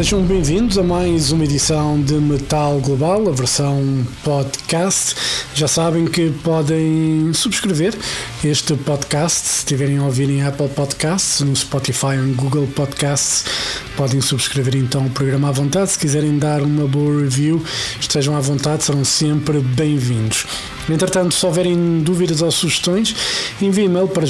Sejam bem-vindos a mais uma edição de Metal Global, a versão podcast. Já sabem que podem subscrever este podcast se estiverem a ouvir em Apple Podcasts, no Spotify ou em Google Podcasts. Podem subscrever então o programa à vontade. Se quiserem dar uma boa review, estejam à vontade, serão sempre bem-vindos. Entretanto, se houverem dúvidas ou sugestões, enviem e-mail para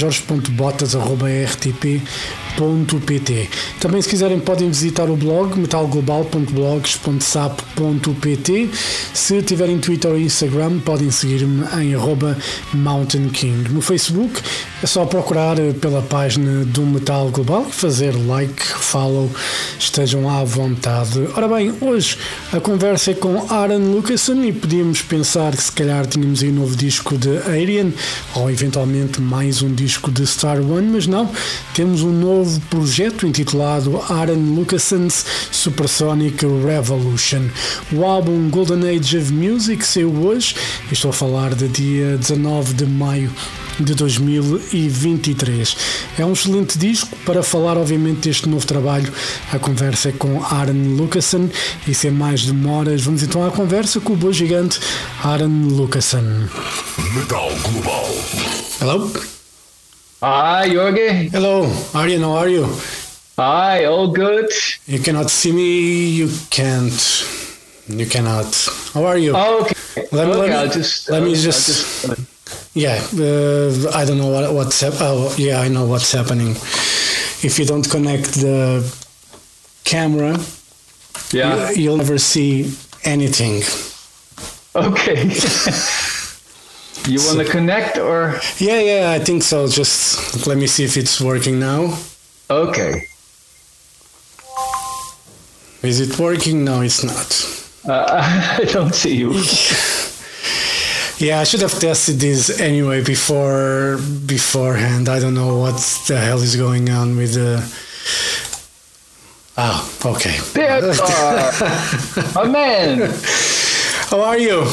jorge.botas.rtp.pt. Também, se quiserem, podem visitar o blog metalglobal.blogs.sap.pt. Se tiverem Twitter ou Instagram, podem seguir-me em Mountain King. No Facebook, é só procurar pela página do Metal Global e fazer like, follow, estejam à vontade. Ora bem, hoje a conversa é com Aaron Lucason e podíamos pensar que se calhar tínhamos aí um novo disco de Alien ou eventualmente mais um disco de Star One, mas não, temos um novo projeto intitulado Aaron Lucason's Supersonic Revolution. O álbum Golden Age of Music saiu hoje, estou a falar de dia 19 de maio de 2023. É um excelente disco para falar, obviamente, deste novo trabalho. A conversa é com Aaron Lucason e sem mais demoras, vamos então à conversa com o bom gigante Aaron Lucason. Metal Global. Hello. Hi, Jorge. Hello, Arjen. How are you? Hi, all good. You cannot see me. You can't. You cannot. How are you? Oh, okay. Let me, okay, let me, I'll just. let me I'll just, yeah. Uh, I don't know what, what's hap- oh, yeah, I know what's happening. If you don't connect the camera, yeah. you, will never see anything. Okay. you want to connect or? Yeah, yeah, I think so. Just let me see if it's working now. Okay. Is it working? No, it's not. Uh, I don't see you. Yeah, I should have tested this anyway before beforehand. I don't know what the hell is going on with the. Oh, okay. There are. My man. How are you?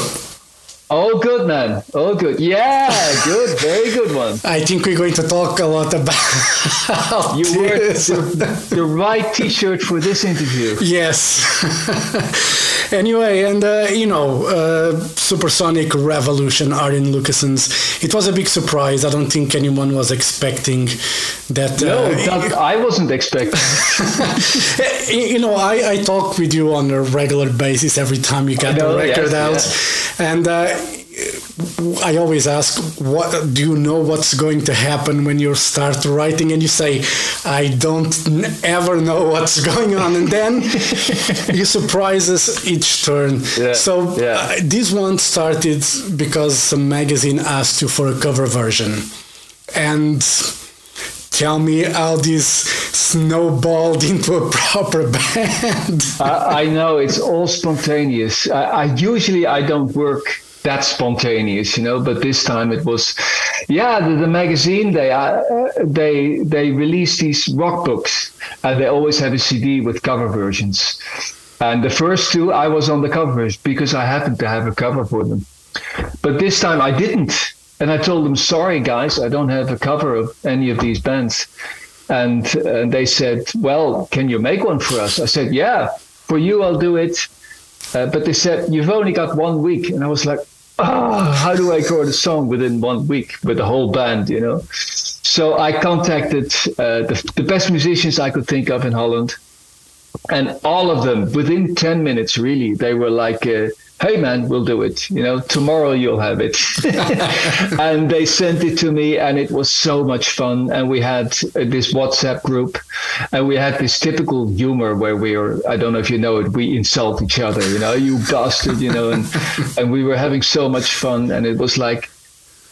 All good, man. Oh, good. Yeah, good. Very good one. I think we're going to talk a lot about. You wore the, the right T-shirt for this interview. Yes. anyway, and uh, you know, uh, Supersonic Revolution, Arjen Lucassen's. It was a big surprise. I don't think anyone was expecting that. No, uh, that, I wasn't expecting. you know, I, I talk with you on a regular basis every time you get know, the record yes, out, and uh, I always ask, "What do you know what's going to happen when you start writing?" And you say, "I don't n- ever know what's going on," and then you surprise us each turn. Yeah, so yeah. uh, this one started because some magazine asked you for a cover version, and tell me how this snowballed into a proper band. I, I know it's all spontaneous. I, I usually I don't work that spontaneous, you know, but this time it was, yeah. The, the magazine they uh, they they release these rock books, and they always have a CD with cover versions. And the first two, I was on the covers because I happened to have a cover for them. But this time I didn't. And I told them, sorry, guys, I don't have a cover of any of these bands. And, and they said, well, can you make one for us? I said, yeah, for you, I'll do it. Uh, but they said, you've only got one week. And I was like, oh, how do I record a song within one week with the whole band, you know? So I contacted uh, the, the best musicians I could think of in Holland. And all of them, within 10 minutes, really, they were like, uh, hey man we'll do it. You know tomorrow you'll have it. And they sent it to me and it was so much fun. And we had uh, this whatsapp group and we had this typical humor where we were i don't know if you know it we insult each other you know you bastard you know and and we were having so much fun. And it was like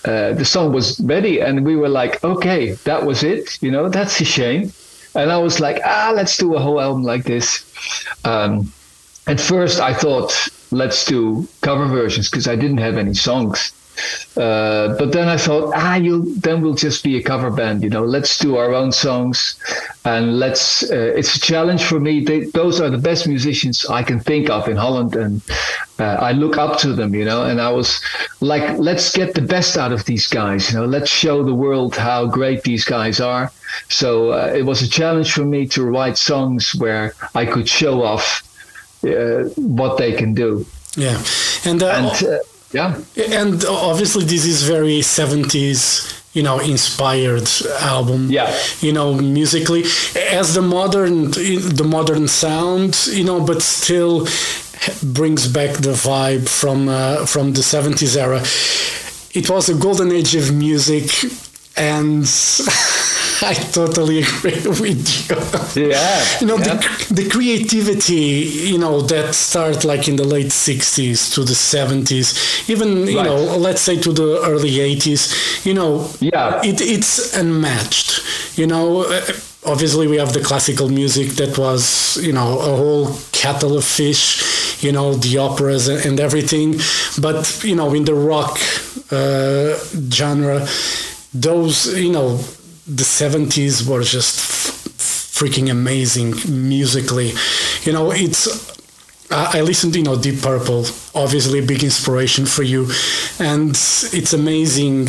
uh, the song was ready and we were like okay that was it. You know that's a shame and i was like ah let's do a whole album like this um, at first i thought let's do cover versions because I didn't have any songs. Uh, but then I thought, ah, you then we'll just be a cover band. You know, let's do our own songs, and let's. Uh, it's a challenge for me. They, those are the best musicians I can think of in Holland, and uh, I look up to them. You know, and I was like, let's get the best out of these guys. You know, let's show the world how great these guys are. So uh, it was a challenge for me to write songs where I could show off uh, what they can do. Yeah, and, uh, and yeah. And obviously, this is very 70s you know inspired album yeah. you know musically. As the modern the modern sound you know but still brings back the vibe from uh, from the 70s era. It was a golden age of music and I totally agree with you. Yeah. You know, yeah. The, the creativity, you know, that start like in the late 60s to the 70s, even, you Right. know, let's say to the early 80s, you know, Yeah. it, it's unmatched. You know, Uh, obviously we have the classical music that was, you know, a whole kettle of fish, you know, the operas and and everything. But, you know, in the rock uh, genre, those, you know, the 70s were just freaking amazing musically. You know, it's. I listened, you know, Deep Purple, obviously a big inspiration for you, and it's amazing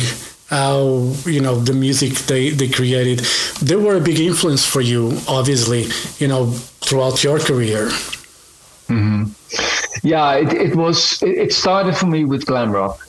how you know the music they they created. They were a big influence for you, obviously, you know, throughout your career. Mm-hmm. Yeah, it, it was. It started for me with glam rock,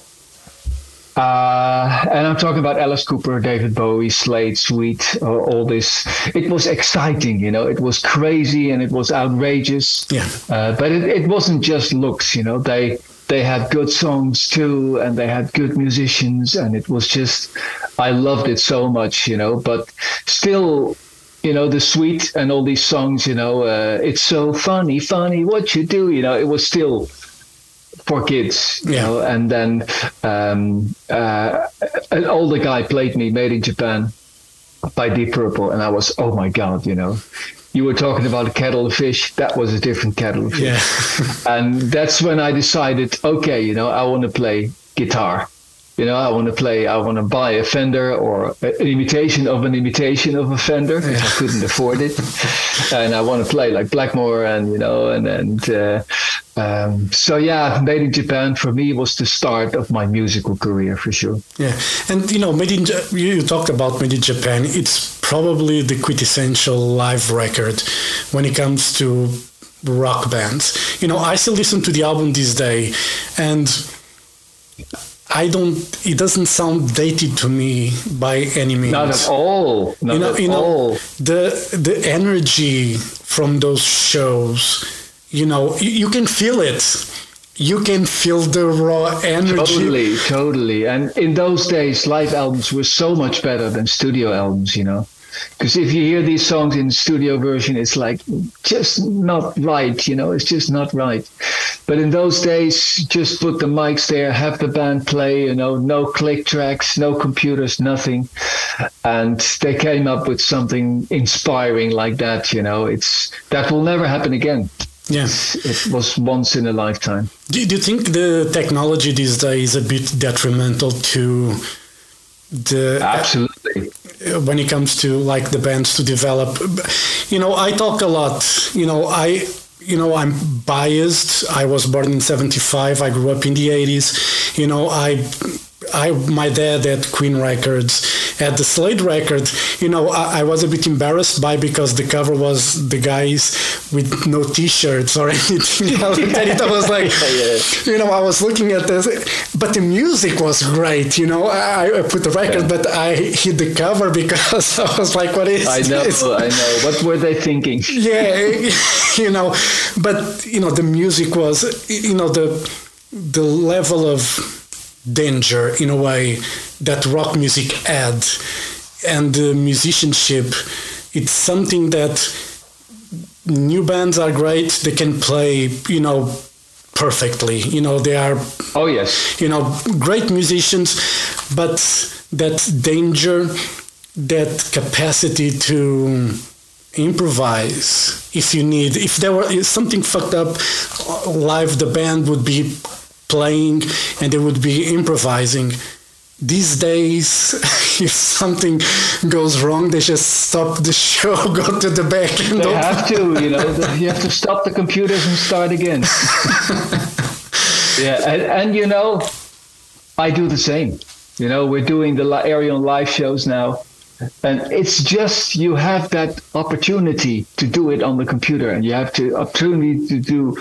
uh, and I'm talking about Alice Cooper, David Bowie, Slade, Sweet, uh, all this. It was exciting, you know. It was crazy and it was outrageous. Yeah. Uh, but it, it wasn't just looks, you know. They they had good songs too, and they had good musicians, and it was just. I loved it so much, you know. But still, you know the sweet and all these songs you know uh, it's so funny funny what you do you know it was still for kids you Yeah. know and then um, uh, an older guy played me made in japan by deep purple and i was oh my god you know you were talking about a kettle of fish that was a different kettle of fish Yeah, and that's when I decided, okay, you know, I want to play guitar. You know, I want to play, I want to buy a Fender or an imitation of an imitation of a Fender because I couldn't afford it. And I want to play like Blackmore and, you know, and, and, uh, um, so yeah, Made in Japan for me was the start of my musical career for sure. yeah, and you know, made in you talked about made in Japan. It's probably the quintessential live record when it comes to rock bands. You know, I still listen to the album this day, and I don't. It doesn't sound dated to me by any means. Not at all. Not you know, at you know all. the the energy from those shows. You know, you, you can feel it. You can feel the raw energy. Totally, totally. And in those days, live albums were so much better than studio albums, you know. Because if you hear these songs in studio version, it's like just not right, you know, it's just not right. But in those days, just put the mics there, have the band play, you know, no click tracks, no computers, nothing. And they came up with something inspiring like that, you know. It's that will never happen again. Yeah. It was once in a lifetime. Do, do you think the technology these days is a bit detrimental to the Absolutely. Uh, when it comes to like the bands to develop? You know, I talk a lot. You know, I you know I'm biased. I was born in '75. I grew up in the '80s. You know, I. I, my dad had Queen records, had the Slade Records. You know, I, I was a bit embarrassed by because the cover was the guys with no T-shirts or anything. I was like, you know, I was looking at this, but the music was great. You know, I, I put the record, but I hit the cover because I was like, what is I know, this? I know. What were they thinking? yeah, you know, but you know, the music was, you know, the the level of danger in a way that rock music had, and the musicianship. It's something that new bands are great. They can play, you know, perfectly. You know, they are Oh yes, you know, great musicians, but that danger, that capacity to improvise if you need if there were something fucked up uh, live the band would be playing and they would be improvising. These days, if something goes wrong, they just stop the show, go to the back, and they have to. You know, you have to stop the computers and start again. yeah, and, and you know, I do the same. You know, we're doing the Ayreon live shows now, and it's just you have that opportunity to do it on the computer, and you have to opportunity to do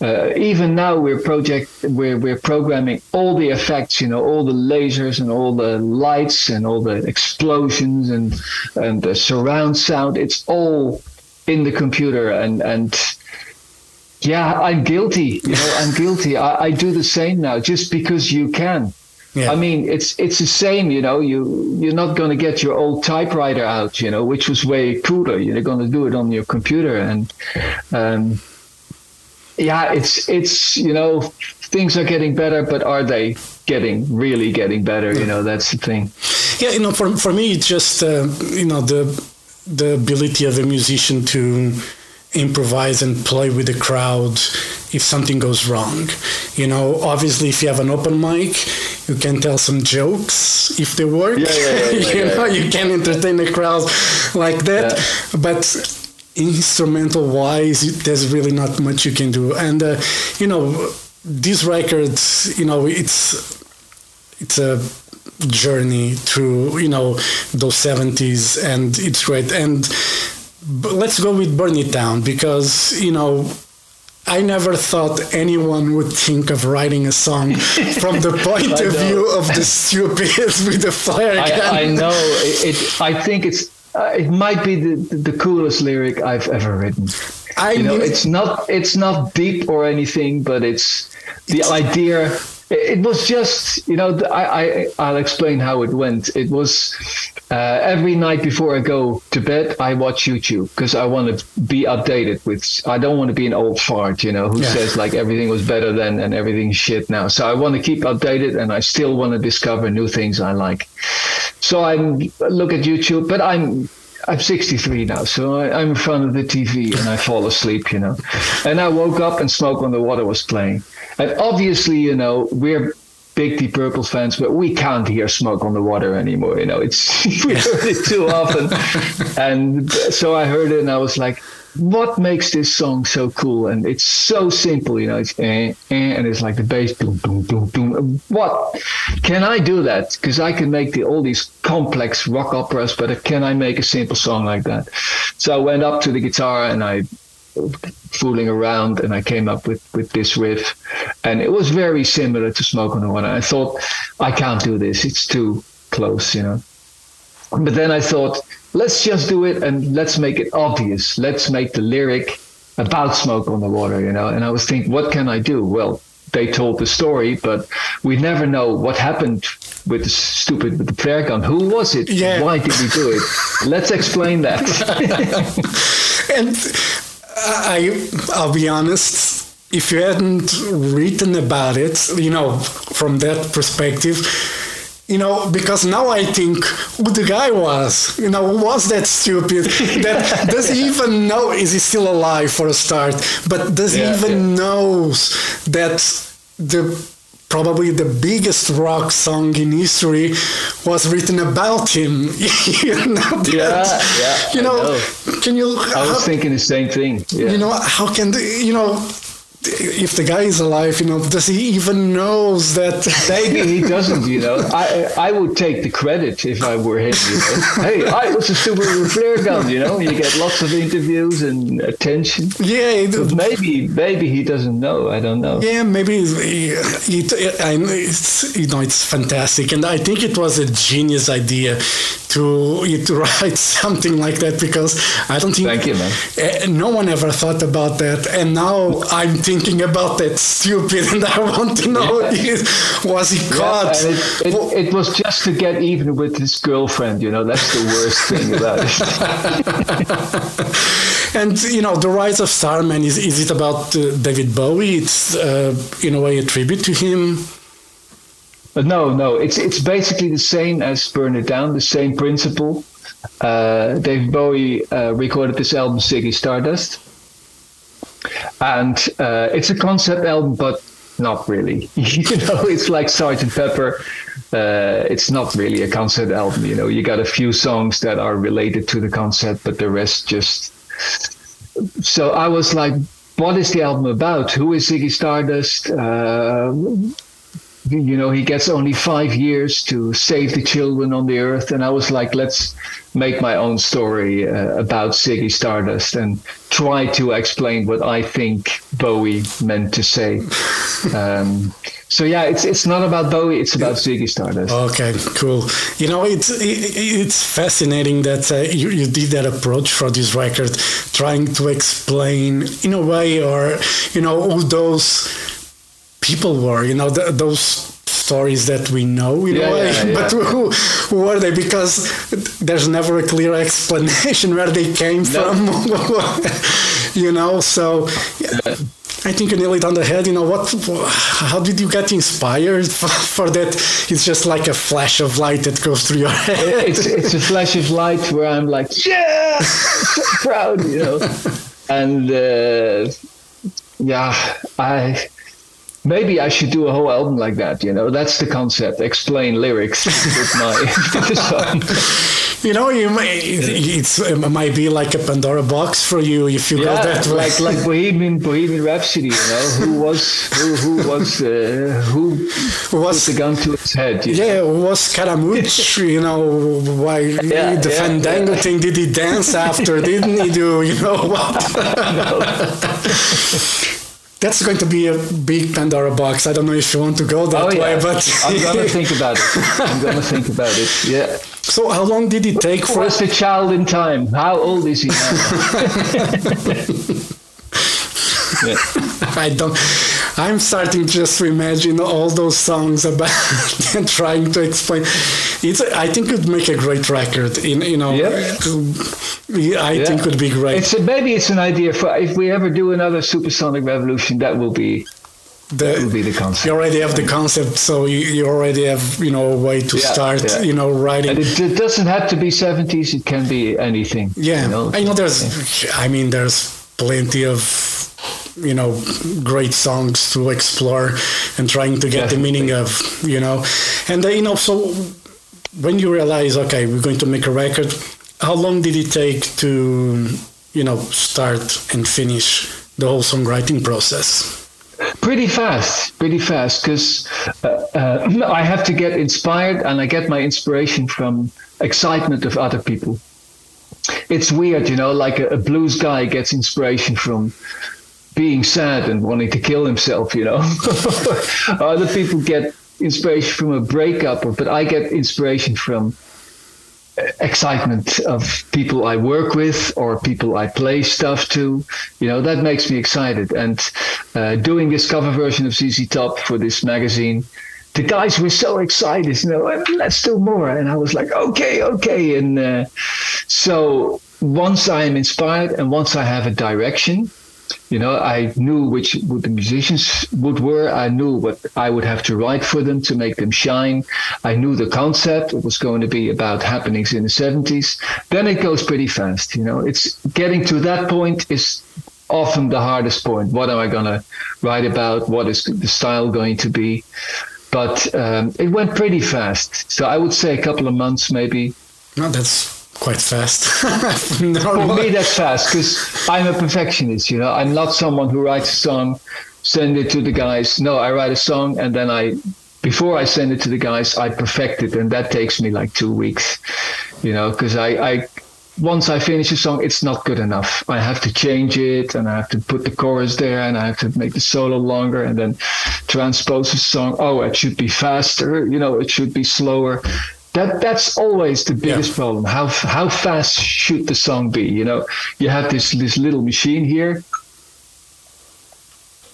uh, even now we're project we're we're programming all the effects, you know, all the lasers and all the lights and all the explosions and and the surround sound. It's all in the computer and and yeah, I'm guilty. You know, I'm guilty. I, I do the same now just because you can. Yeah. I mean, it's it's the same, you know. You you're not going to get your old typewriter out, you know, which was way cooler. You're going to do it on your computer, and um, yeah, it's it's you know things are getting better, but are they getting really getting better? You know, that's the thing. Yeah, you know, for for me, it's just uh, you know the the ability of a musician to improvise and play with the crowd if something goes wrong. You know, obviously, if you have an open mic, you can tell some jokes if they work. Yeah, yeah, yeah, you know, you can entertain the crowd like that. But instrumental wise, there's really not much you can do. And uh, you know, these records, you know, it's it's a journey through you know those 70s, and it's great. And let's go with Burn It Down because you know I never thought anyone would think of writing a song from the point of view of the stupid with the flare gun. I, I know it, it, I think it's uh, it might be the, the coolest lyric I've ever written. I you know, it's not it's not deep or anything, but it's the it's, idea. It, was just, you know, I, I I'll explain how it went. It was uh, every night before I go to bed, I watch YouTube because I want to be updated with. I don't want to be an old fart, you know, who yeah. says like everything was better then and everything's shit now. So I want to keep updated, and I still want to discover new things I like. So I look at YouTube, but I'm I'm 63 now, so I, am in front of the TV and I fall asleep, you know. And I woke up and Smoke on the Water was playing. And obviously, you know, we're big Deep Purple fans, but we can't hear Smoke on the Water anymore. You know, it's we heard it too often, and so I heard it and I was like, "What makes this song so cool?" And it's so simple, you know. It's eh, eh, and it's like the bass, boom, boom, boom, boom. What can I do that? Because I can make the, all these complex rock operas, but can I make a simple song like that? So I went up to the guitar and I fooling around and I came up with, with this riff and it was very similar to Smoke on the Water. I thought I can't do this. It's too close, you know. But then I thought, let's just do it and let's make it obvious. Let's make the lyric about smoke on the water, you know. And I was thinking, what can I do? Well, they told the story, but we never know what happened with the stupid with the flare gun. Who was it? Yeah. Why did we do it? Let's explain that. and I I'll be honest. If you hadn't written about it, you know, from that perspective, you know, because now I think who the guy was, you know, who was that stupid? that does he even know? Is he still alive for a start? But does yeah, he even yeah. knows that the probably the biggest rock song in history was written about him. you know, that, yeah, yeah. You know, know, can you? I was how, thinking the same thing. Yeah. You know, how can you know? If the guy is alive, you know, does he even knows that? Maybe he doesn't. You know, I I would take the credit if I were him. You know? hey, I was a super flare gun. You know, you get lots of interviews and attention. Yeah, maybe maybe he doesn't know. I don't know. Yeah, maybe he, he, I, it's you know it's fantastic, and I think it was a genius idea to to write something like that because I don't think Thank you, man. Eh, no one ever thought about that, and now I'm thinking about that stupid, and I want to know yeah. was he caught? Yeah, it, it, it, was just to get even with his girlfriend. You know, that's the worst thing about it. and you know, the rise of Starman is is it about uh, David Bowie? It's uh, in a way a tribute to him. But no, no, it's it's basically the same as Burn It Down, the same principle. Uh, David Bowie uh, recorded this album, Ziggy Stardust, and uh, it's a concept album, but not really. you know, it's like Sergeant Pepper. Uh, it's not really a concept album. You know, you got a few songs that are related to the concept, but the rest just. So I was like, what is the album about? Who is Ziggy Stardust? Uh, you know, he gets only five years to save the children on the earth. And I was like, let's make my own story uh, about Ziggy Stardust and try to explain what I think Bowie meant to say. Um, so yeah, it's it's not about Bowie; it's about Ziggy Stardust. Okay, cool. You know, it's it's fascinating that uh, you, you did that approach for this record, trying to explain in a way, or you know, all those people were, you know, the, those stories that we know in yeah, way, yeah, yeah. but who, who were they? Because there's never a clear explanation where they came no. from, you know. So I think you nailed it on the head. You know what? How did you get inspired for, for, that? It's just like a flash of light that goes through your head. It's, it's a flash of light where I'm like, yeah, so proud, you know. And uh, yeah, I maybe I should do a whole album like that. You know, that's the concept. Explain lyrics with my song. You know, you may, it's, it might be like a Pandora box for you if you yeah, go that way. Like like Bohemian Bohemian Rhapsody. You know, who was who, who was uh, who, was put the gun to his head? yeah, know? was Scaramouche. you know, why yeah, the yeah, Fandango thing? Did he dance after? Didn't he do? You know what? that's going to be a big Pandora box. I don't know if you want to go that oh, yeah. way, but I'm gonna think about it. I'm gonna think about it. Yeah. So, how long did it take for? Was the child in time? How old is he now? I don't. I'm starting just to imagine all those songs about and trying to explain. It's. I think it would make a great record. In you know, yep. I yeah. think would be great. It's a, maybe it's an idea for if we ever do another supersonic revolution. That will be the, that will be the concept. You already have the concept, so you, you already have you know a way to yeah, start. Yeah. You know, writing. And it, it, doesn't have to be seventies. It can be anything. Yeah, you know, I know there's. I mean, there's plenty of you know great songs to explore and trying to get Definitely. the meaning of you know. And uh, you know so when you realize okay we're going to make a record how long did it take to you know start and finish the whole songwriting process? Pretty fast pretty fast because uh, uh, i have to get inspired and i get my inspiration from excitement of other people. It's weird you know like a, a blues guy gets inspiration from being sad and wanting to kill himself, you know. Other people get inspiration from a breakup, but I get inspiration from excitement of people I work with or people I play stuff to. You know, that makes me excited. And uh, doing this cover version of ZZ Top for this magazine, the guys were so excited, you know, let's do more. And I was like, okay, okay. And uh, so once I am inspired and once I have a direction, you know i knew which the musicians would were i knew what i would have to write for them to make them shine. I knew the concept it was going to be about happenings in the 70s then it goes pretty fast you know. It's getting to that point is often the hardest point. What am i going to write about? What is the style going to be? But um, it went pretty fast. So i would say a couple of months maybe. No that's quite fast. For me, that's fast because I'm a perfectionist. You know, I'm not someone who writes a song, send it to the guys. No, I write a song and then I, before I send it to the guys, I perfect it, and that takes me like two weeks. You know, because I, I once I finish a song, it's not good enough. I have to change it and I have to put the chorus there and I have to make the solo longer and then transpose the song. Oh, it should be faster, you know, it should be slower that that's always the biggest yeah. problem. How how fast should the song be? You know, you have this this little machine here.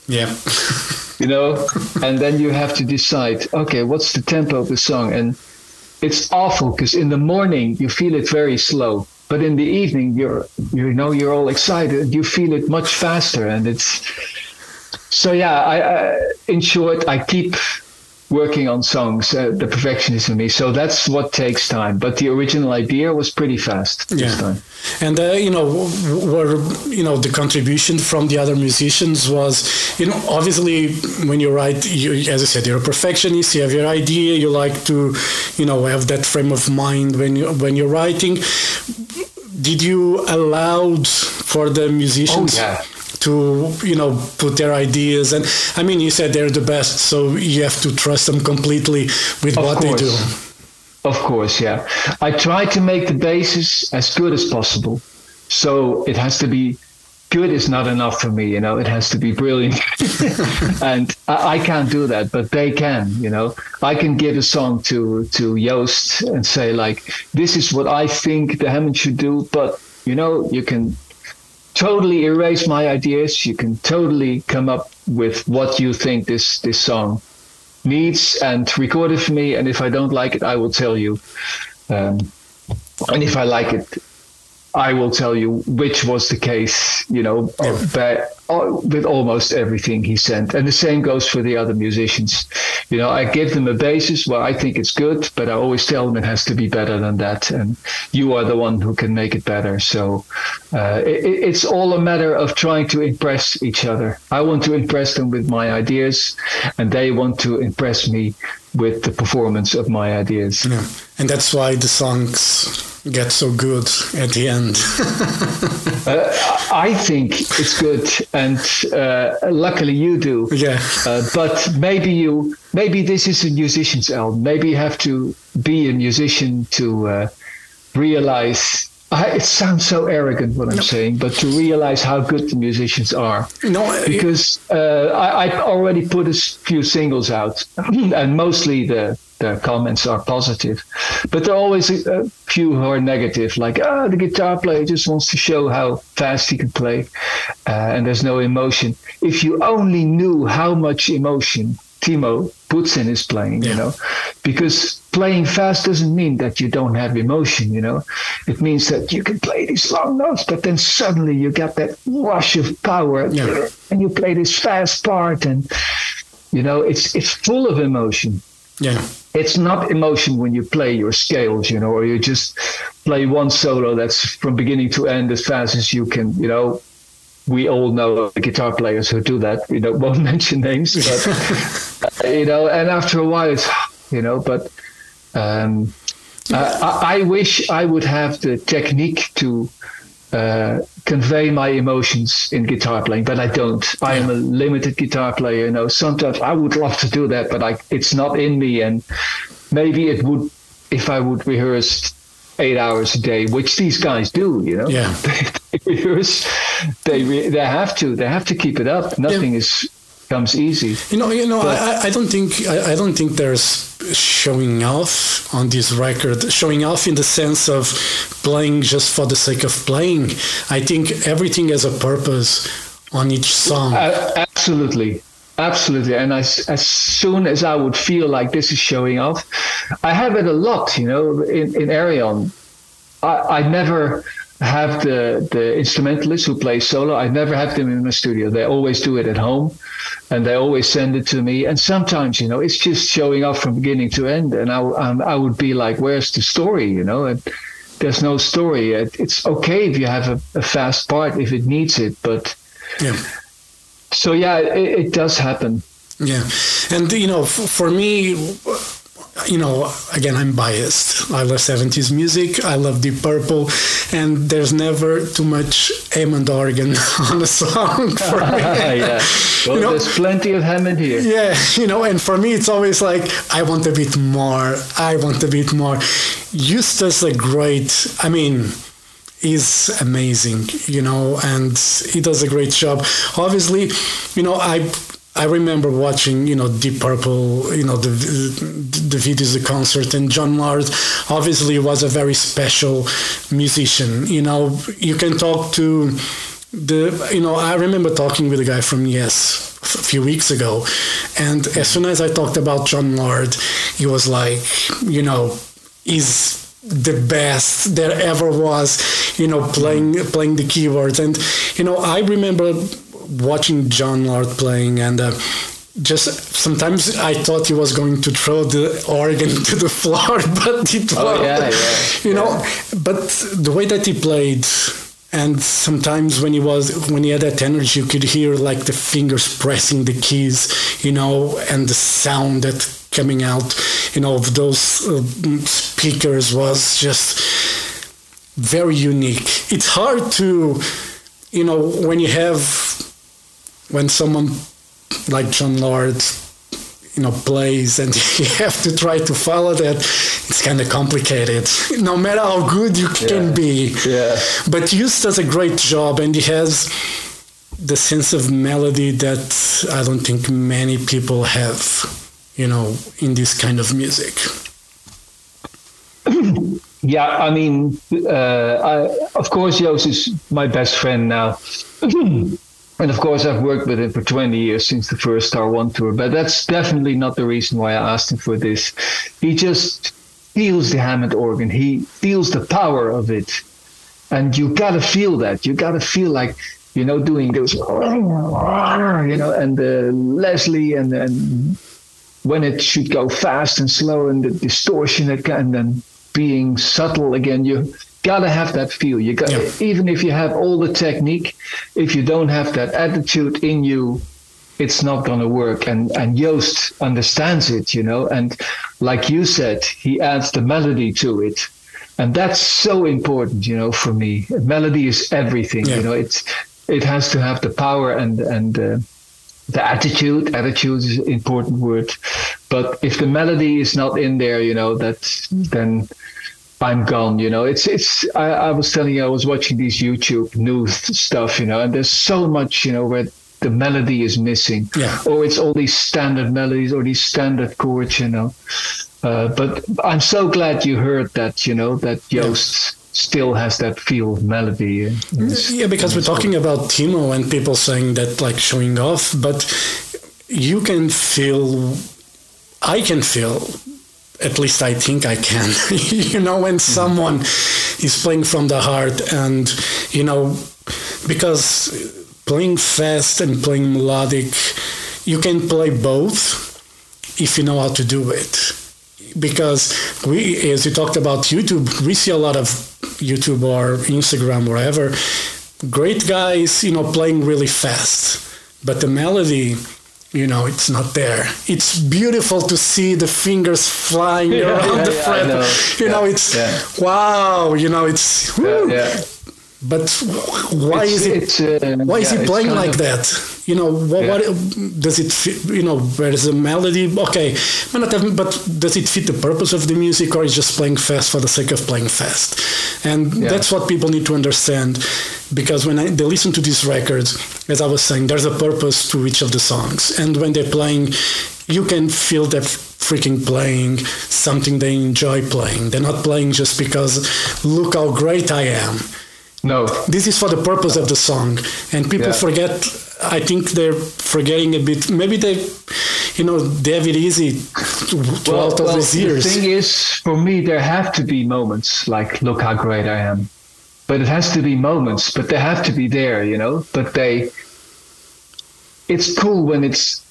Yeah. you know, and then you have to decide. Okay, what's the tempo of the song? And it's awful because in the morning you feel it very slow, but in the evening you're you know you're all excited. You feel it much faster, and it's so yeah. I, I in short, I keep working on songs, uh, the perfectionist in me. So that's what takes time. But the original idea was pretty fast this time. And uh, you know, where you know the contribution from the other musicians was, you know, obviously when you write, you, as I said, you're a perfectionist. You have your idea. You like to, you know, have that frame of mind when you when you're writing. Did you allowed for the musicians? Oh, yeah. To you know, put their ideas, and I mean, you said they're the best, so you have to trust them completely with Of what they do. Of course, yeah. I try to make the basis as good as possible. So it has to be good is not enough for me, you know, it has to be brilliant. and I, I can't do that, but they can, you know. I can give a song to to Joost and say like, this is what I think the Hammond should do, but you know, you can totally erase my ideas. You can totally come up with what you think this this song needs and record it for me. And if I don't like it, I will tell you. Um, and if I like it, I will tell you which was the case. You know, Yeah. but, uh, with almost everything he sent. And the same goes for the other musicians. You know, I give them a basis where I think it's good, but I always tell them it has to be better than that. And you are the one who can make it better. So uh, it, it's all a matter of trying to impress each other. I want to impress them with my ideas, and they want to impress me with the performance of my ideas. Yeah. And that's why the songs get so good at the end. Uh, I think it's good, and uh, luckily you do. yeah. Uh, but maybe you, maybe this is a musician's album. Maybe you have to be a musician to uh, realize. I, it sounds so arrogant what I'm saying, but to realize how good the musicians are. No, because uh, I, I already put a few singles out, and mostly the the comments are positive, but there are always a, a few who are negative, like ah, the guitar player just wants to show how fast he can play, uh, and there's no emotion. If you only knew how much emotion Timo puts in his playing, you know, because playing fast doesn't mean that you don't have emotion, you know. It means that you can play these long notes, but then suddenly you get that rush of power Yeah. and you play this fast part and you know it's it's full of emotion yeah. It's not emotion when you play your scales you know or you just play one solo that's from beginning to end as fast as you can you know. We all know guitar players who do that you know won't mention names but you know and after a while it's you know but um I, I I wish I would have the technique to uh, convey my emotions in guitar playing, but I don't. I am a limited guitar player. You know, sometimes I would love to do that, but I, it's not in me. And maybe it would if I would rehearse eight hours a day, which these guys do. You know, Yeah. they rehearse. They re- they have to. They have to keep it up. Nothing is comes easy. You know, you know, But- I, I don't think I, I don't think there's showing off on this record. Showing off in the sense of playing just for the sake of playing. I think everything has a purpose on each song. Uh, absolutely. Absolutely. And as, as soon as I would feel like this is showing off, I have it a lot, you know, in, in Ayreon. I, I never have the, the instrumentalists who play solo, I never have them in the studio. They always do it at home and they always send it to me. And sometimes, you know, it's just showing off from beginning to end. And I, I'm- I would be like, where's the story, you know? And there's no story. It, it's okay if you have a, a fast part if it needs it, but yeah. so yeah, it, it does happen. Yeah, and you know, for me, you know, again, I'm biased. I love 70s music. I love Deep Purple, and there's never too much Hammond organ on a song for me. yeah. Well, You know- there's plenty of Hammond here. Yeah, you know, and for me, it's always like, I want a bit more. I want a bit more. Joost, a great, I mean, is amazing, you know, and he does a great job. Obviously, you know, I I remember watching, you know, Deep Purple, you know, the the videos, the concert, and Jon Lord obviously was a very special musician. You know, you can talk to the, you know, I remember talking with a guy from Yes a few weeks ago, and as soon as I talked about Jon Lord, he was like, you know, he's the best there ever was, you know, playing playing the keyboards. And you know, I remember watching Jon Lord playing, and uh, just sometimes I thought he was going to throw the organ to the floor, but it Oh, was, yeah, yeah, you know. But the way that he played, and sometimes when he was when he had that energy, you could hear like the fingers pressing the keys, you know, and the sound that coming out, you know, of those uh, speakers was just very unique. It's hard to, you know, when you have when someone like Jon Lord, you know, plays and you have to try to follow that, it's kind of complicated. No matter how good you can Yeah. be. Yeah. But Joost does a great job and he has the sense of melody that I don't think many people have, you know, in this kind of music. Yeah, I mean, uh, I, of course, Joost is my best friend now. and of course, I've worked with him for 20 years since the first Star One tour, but that's definitely not the reason why I asked him for this. He just feels the Hammond organ, he feels the power of it. And you gotta feel that. You gotta feel like, you know, doing those, you know, and uh, Leslie and, and when it should go fast and slow and the distortion and then being subtle again you gotta have that feel. You got Yeah. even if you have all the technique if you don't have that attitude in you it's not gonna work. And and Joost understands it you know? And like you said he adds the melody to it. And that's so important you know for me. Melody is everything Yeah. you know? It's it has to have the power and and uh, the attitude. Attitude is an important word. But if the melody is not in there you know that then i'm gone you know? It's it's I, I was telling you i was watching these youtube news stuff you know and there's so much you know where the melody is missing. Yeah. or it's all these standard melodies or these standard chords you know? Uh, but i'm so glad you heard that you know that Joost still has that feel of melody Yeah, because we're talking about Timo and people saying that like showing off, but you can feel, I can feel, at least I think I can, you know, when mm-hmm. someone is playing from the heart and, you know, because playing fast and playing melodic, you can play both if you know how to do it. Because we as you talked about youtube we see a lot of youtube or instagram or wherever great guys you know playing really fast but the melody you know it's not there it's beautiful to see the fingers flying Yeah, around yeah, the yeah, fret know. you know it's wow you know it's but why It's- is it uh, why is he playing like of- that? You know, what, what does it fit? You know, where's the melody? Okay, have- but does it fit the purpose of the music, or is just playing fast for the sake of playing fast? And that's what people need to understand, because when I, they listen to these records, as I was saying, there's a purpose to each of the songs, and when they're playing, you can feel that freaking playing something they enjoy playing. They're not playing just because look how great I am no this is for the purpose of the song and people Yeah. forget i think they're forgetting a bit maybe they you know they have it easy throughout all these years The thing is, for me, there have to be moments like, look how great I am. But it has to be moments, but they have to be there, you know? But they, it's cool when it's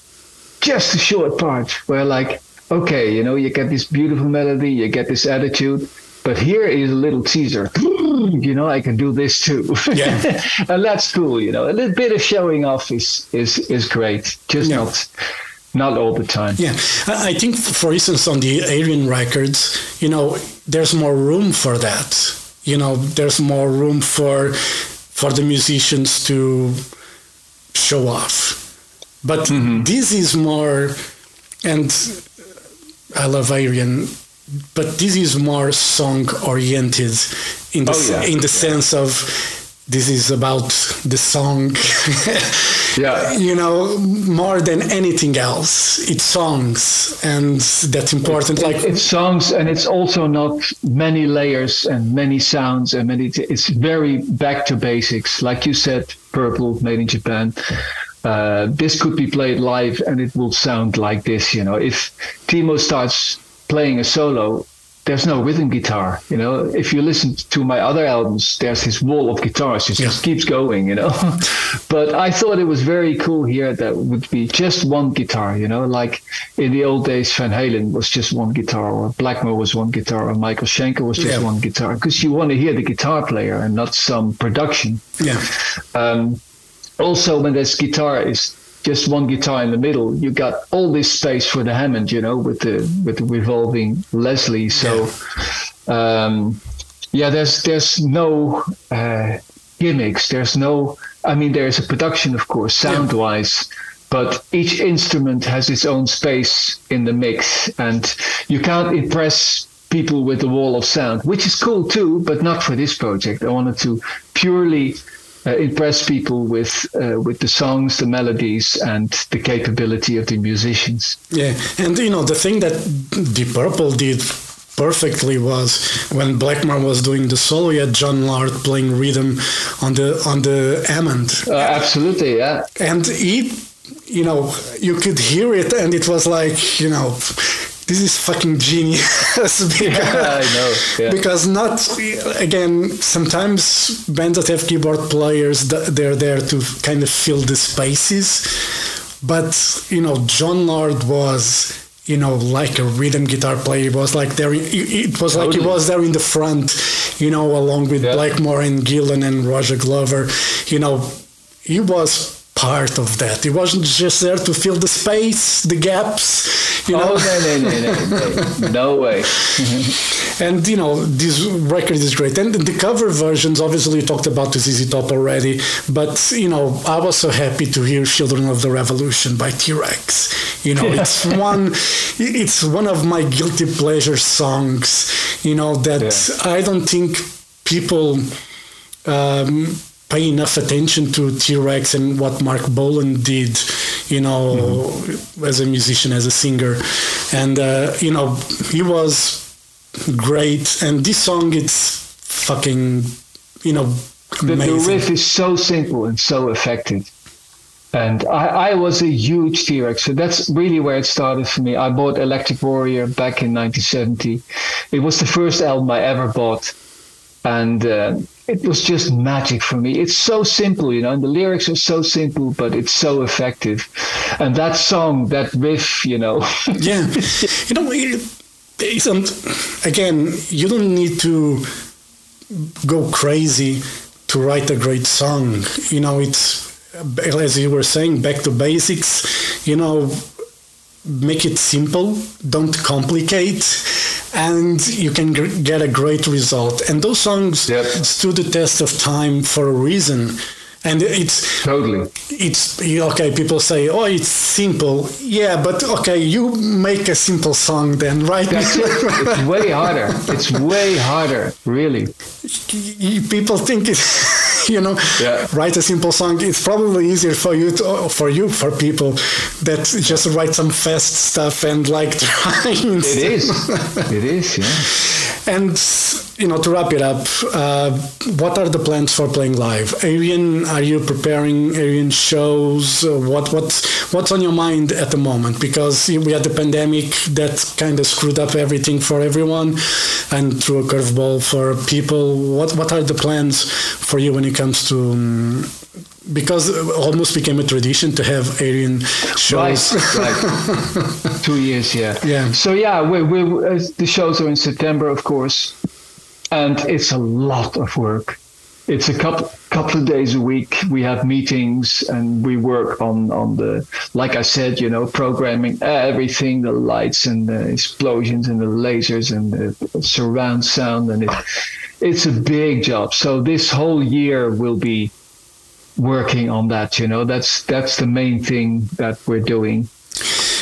just a short part where, like, okay, you know, you get this beautiful melody, you get this attitude, but here is a little teaser. You know, I can do this too. Yeah. and that's cool, you know. A little bit of showing off is is is great. Just Yeah. not not all the time. yeah i think for instance on the Ayreon records you know there's more room for that you know there's more room for for the musicians to show off. But mm-hmm. this is more and i love Ayreon but this is more song oriented in the Oh, yeah. in the sense of this is about the song Yeah. you know more than anything else it's songs and that's important like it's songs and it's also not many layers and many sounds and many t- it's very back to basics like you said purple made in japan uh, this could be played live and it will sound like this you know if timo starts playing a solo there's no rhythm guitar. You know, if you listen to my other albums, there's this wall of guitars. It just keeps going. You know, but I thought it was very cool here that would be just one guitar. You know, like in the old days, Van Halen was just one guitar, or Blackmore was one guitar, or Michael Schenker was just Yeah. one guitar, because you want to hear the guitar player and not some production. Yeah. Um, also, when this guitar is just one guitar in the middle, you got all this space for the Hammond, you know, with the with the revolving Leslie. So, um, yeah, there's there's no uh, gimmicks. There's no. I mean, there's a production, of course, sound wise. But each instrument has its own space in the mix, and you can't impress people with the wall of sound, which is cool too, but not for this project. I wanted to purely uh, impress people with uh, with the songs, the melodies, and the capability of the musicians. Yeah, and you know the thing that Deep Purple did perfectly was when Blackmore was doing the solo, you had Jon Lord playing rhythm on the on the Hammond, Uh, absolutely, yeah. and he, you know, you could hear it, and it was like, you know, this is fucking genius because, I know. Yeah. because not again sometimes bands that have keyboard players they're there to kind of fill the spaces but you know jon lord was you know like a rhythm guitar player he was like there it it was like he was there in the front you know along with Yeah. blackmore and gillan and roger glover you know he was part of that he wasn't just there to fill the space the gaps you know? Oh no no no no no no way. and you know this record is great. And the cover versions obviously you talked about the ZZ Top already but you know I was so happy to hear Children of the Revolution by T-Rex. You know it's one it's one of my guilty pleasure songs you know that I don't think people um, pay enough attention to T-Rex and what Marc Bolan did you know as a musician as a singer and uh, you know he was great and this song it's fucking you know The, the riff is so simple and so effective. And I, I was a huge T-Rex, so that's really where it started for me. I bought Electric Warrior back in 1970. It was the first album I ever bought, and uh, it was just magic for me. It's so simple, you know, and the lyrics are so simple, but it's so effective. And that song, that riff, you know, yeah you know it, again you don't need to go crazy to write a great song you know it's as you were saying back to basics you know make it simple don't complicate and you can gr- get a great result and those songs Yep. stood the test of time for a reason and it's totally. it's okay people say oh it's simple yeah but okay you make a simple song then right That's it. It's way harder. It's way harder, really. People think it you know Yeah. write a simple song it's probably easier for you to for you for people that just write some fast stuff and like trying It is. It is, yeah. And you know to wrap it up uh, what are the plans for playing live? Ayreon are you preparing Ayreon shows? Uh, what what what's on your mind at the moment? Because we had the pandemic that kind of screwed up everything for everyone and threw a curveball for people. What what are the plans for you when it comes to um, because it almost became a tradition to have Ayreon shows Right, right. Two years, yeah. Yeah. So yeah, we we uh, the shows are in September, of course, and it's a lot of work. It's a couple couple of days a week. We have meetings and we work on on the like I said, you know, programming everything, the lights and the explosions and the lasers and the surround sound, and it it's a big job. So this whole year will be working on that. You know, that's that's the main thing that we're doing.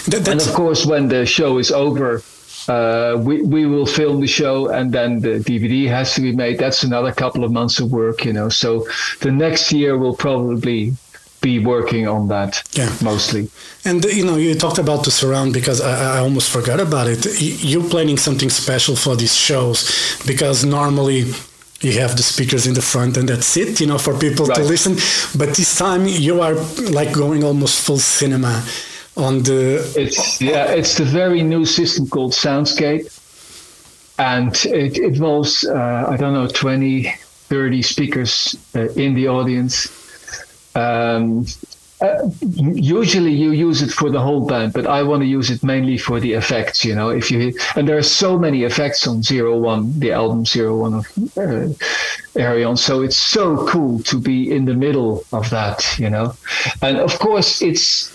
That- And of course, when the show is over, uh, we we will film the show, and then the DVD has to be made. That's another couple of months of work, you know. So the next year we'll probably be working on that Yeah. mostly. And you know, you talked about the surround because I, I almost forgot about it. You're planning something special for these shows because normally you have the speakers in the front and that's it, you know, for people to listen. But this time you are like going almost full cinema on the. It's yeah, it's the very new system called Soundscape, and it involves uh, I don't know 20, 30 speakers uh, in the audience. Um, uh, usually you use it for the whole band, but I want to use it mainly for the effects. You know, if you and there are so many effects on Zero One, the album Zero One of uh, Ayreon, so it's so cool to be in the middle of that. You know, and of course it's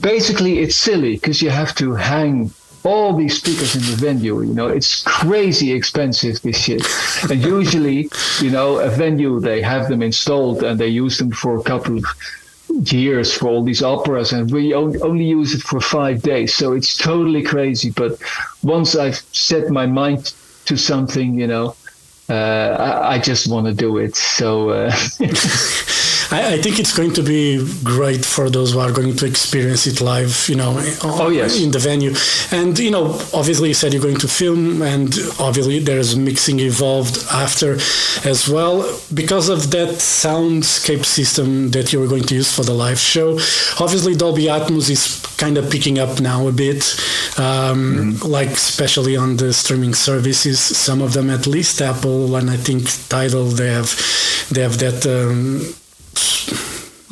basically it's silly because you have to hang all these speakers in the venue. You know, it's crazy expensive this shit. and usually, you know, a venue they have them installed and they use them for a couple of years for all these operas and we only use it for five days. So it's totally crazy. But once i've set my mind to something you know uh, I, I, just want to do it. So uh, I, I, think it's going to be great for those who are going to experience it live, you know, oh, yes. in the venue. And, you know, obviously you said you're going to film and obviously there's mixing involved after as well. Because of that soundscape system that you were going to use for the live show, obviously Dolby Atmos is kind of picking up now a bit, um, mm-hmm. like especially on the streaming services, some of them at least, Apple and I think Tidal, they have, they have that um,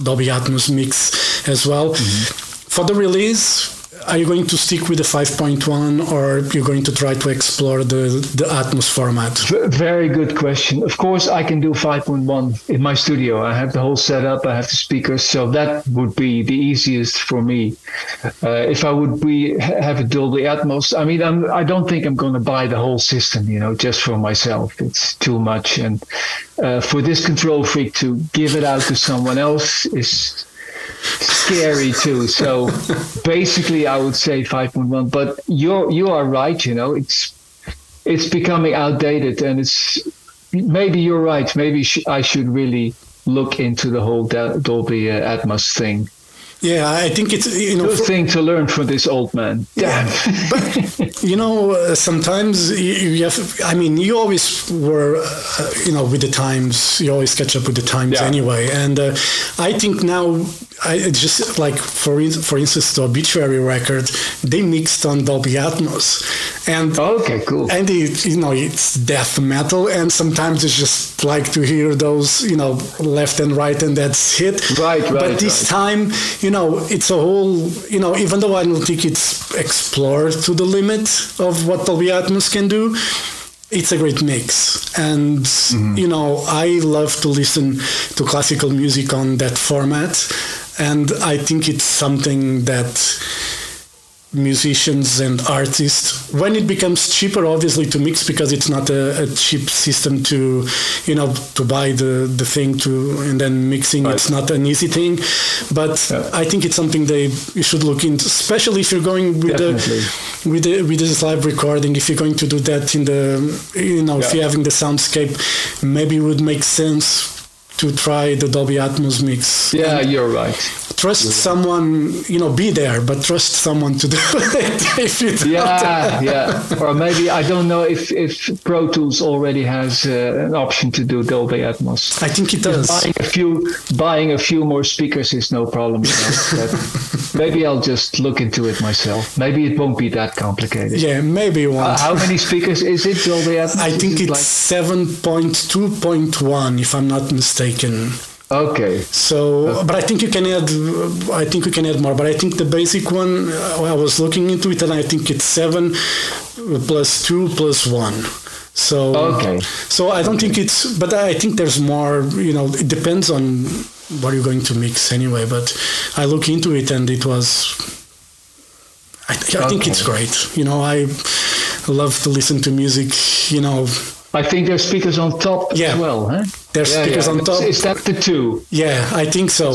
Dolby Atmos mix as well. Mm-hmm. For the release, are you going to stick with the 5.1 or you're going to try to explore the, the Atmos format? Very good question. Of course, I can do 5.1 in my studio. I have the whole setup, I have the speakers, so that would be the easiest for me. Uh, if I would be have a Dolby Atmos, I mean, I'm, I don't think I'm going to buy the whole system, you know, just for myself. It's too much. And uh, for this control freak to give it out to someone else is scary too. So basically, I would say 5.1. But you're you are right. You know, it's it's becoming outdated, and it's maybe you're right. Maybe sh- I should really look into the whole Dolby uh, Atmos thing. Yeah, I think it's you know good thing to learn from this old man. Yeah, but you know uh, sometimes you, you, have. I mean, you always were, uh, you know, with the times. You always catch up with the times yeah. anyway, and uh, I think now I just like for for instance the obituary record they mixed on Dolby Atmos and okay cool and it, you know it's death metal and sometimes it's just like to hear those you know left and right and that's it right right but this right. time you know it's a whole you know even though I don't think it's explored to the limit of what Dolby Atmos can do it's a great mix and mm-hmm. you know i love to listen to classical music on that format and I think it's something that musicians and artists when it becomes cheaper obviously to mix because it's not a, a, cheap system to you know to buy the the thing to and then mixing right. it's not an easy thing but yeah. i think it's something they you should look into especially if you're going with Definitely. the with the, with this live recording if you're going to do that in the you know yeah. if you're having the soundscape maybe it would make sense to try the Dolby Atmos mix. Yeah, and you're right. Trust you're someone, right. you know, be there, but trust someone to do it if you don't. Yeah, yeah. Or maybe I don't know if if Pro Tools already has uh, an option to do Dolby Atmos. I think it does. Buying a few, buying a few more speakers is no problem. Maybe I'll just look into it myself. Maybe it won't be that complicated. Yeah, maybe it won't. Uh, how many speakers is it, Dolby Atmos? I think it's like... seven point two point one, if I'm not mistaken mistaken. Okay. So, but I think you can add. I think we can add more. But I think the basic one. Uh, I was looking into it, and I think it's seven plus two plus one. So. Okay. So I don't okay. think it's. But I think there's more. You know, it depends on what you're going to mix anyway. But I look into it, and it was. I, I okay. think it's great. You know, I love to listen to music. You know I think there's speakers on top yeah. as well, huh? There's yeah, speakers yeah. on top. Is that the two? Yeah, I think so.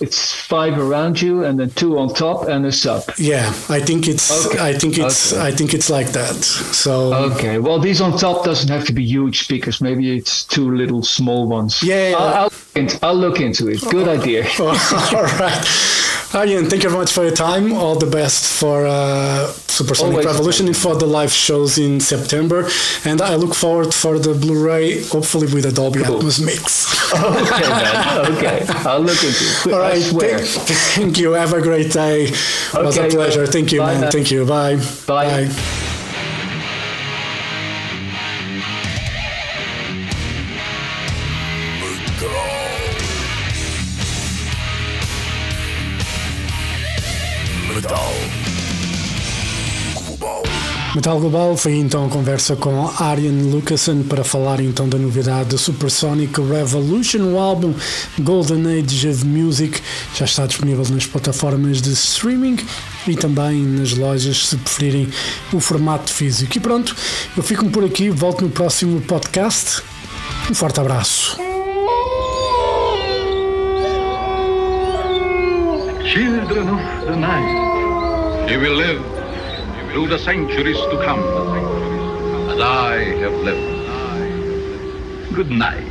It's five around you, and then two on top, and a sub. Yeah, I think it's. Okay. I think it's. Okay. I think it's like that. So. Okay. Well, these on top doesn't have to be huge speakers. Maybe it's two little small ones. Yeah. I'll, I'll, I'll look into it. Good idea. All right. Again, thank you very much for your time. All the best for uh, Supersonic Always Revolution and for the live shows in September. And I look forward for the Blu-ray, hopefully with a Dolby cool. Atmos mix. okay, man. Okay, I'll look into it. All right. Thank, thank, you. Have a great day. It was a pleasure. Thank you, man. Thank you. Bye. Bye. Bye. Metal Global foi então a conversa com Arian Lucasen para falar então da novidade da Supersonic Revolution, o álbum Golden Age of Music, já está disponível nas plataformas de streaming e também nas lojas se preferirem o formato físico. E pronto, eu fico por aqui, volto no próximo podcast. Um forte abraço. Children of the night, you will live through the centuries to come, as I have lived. Good night.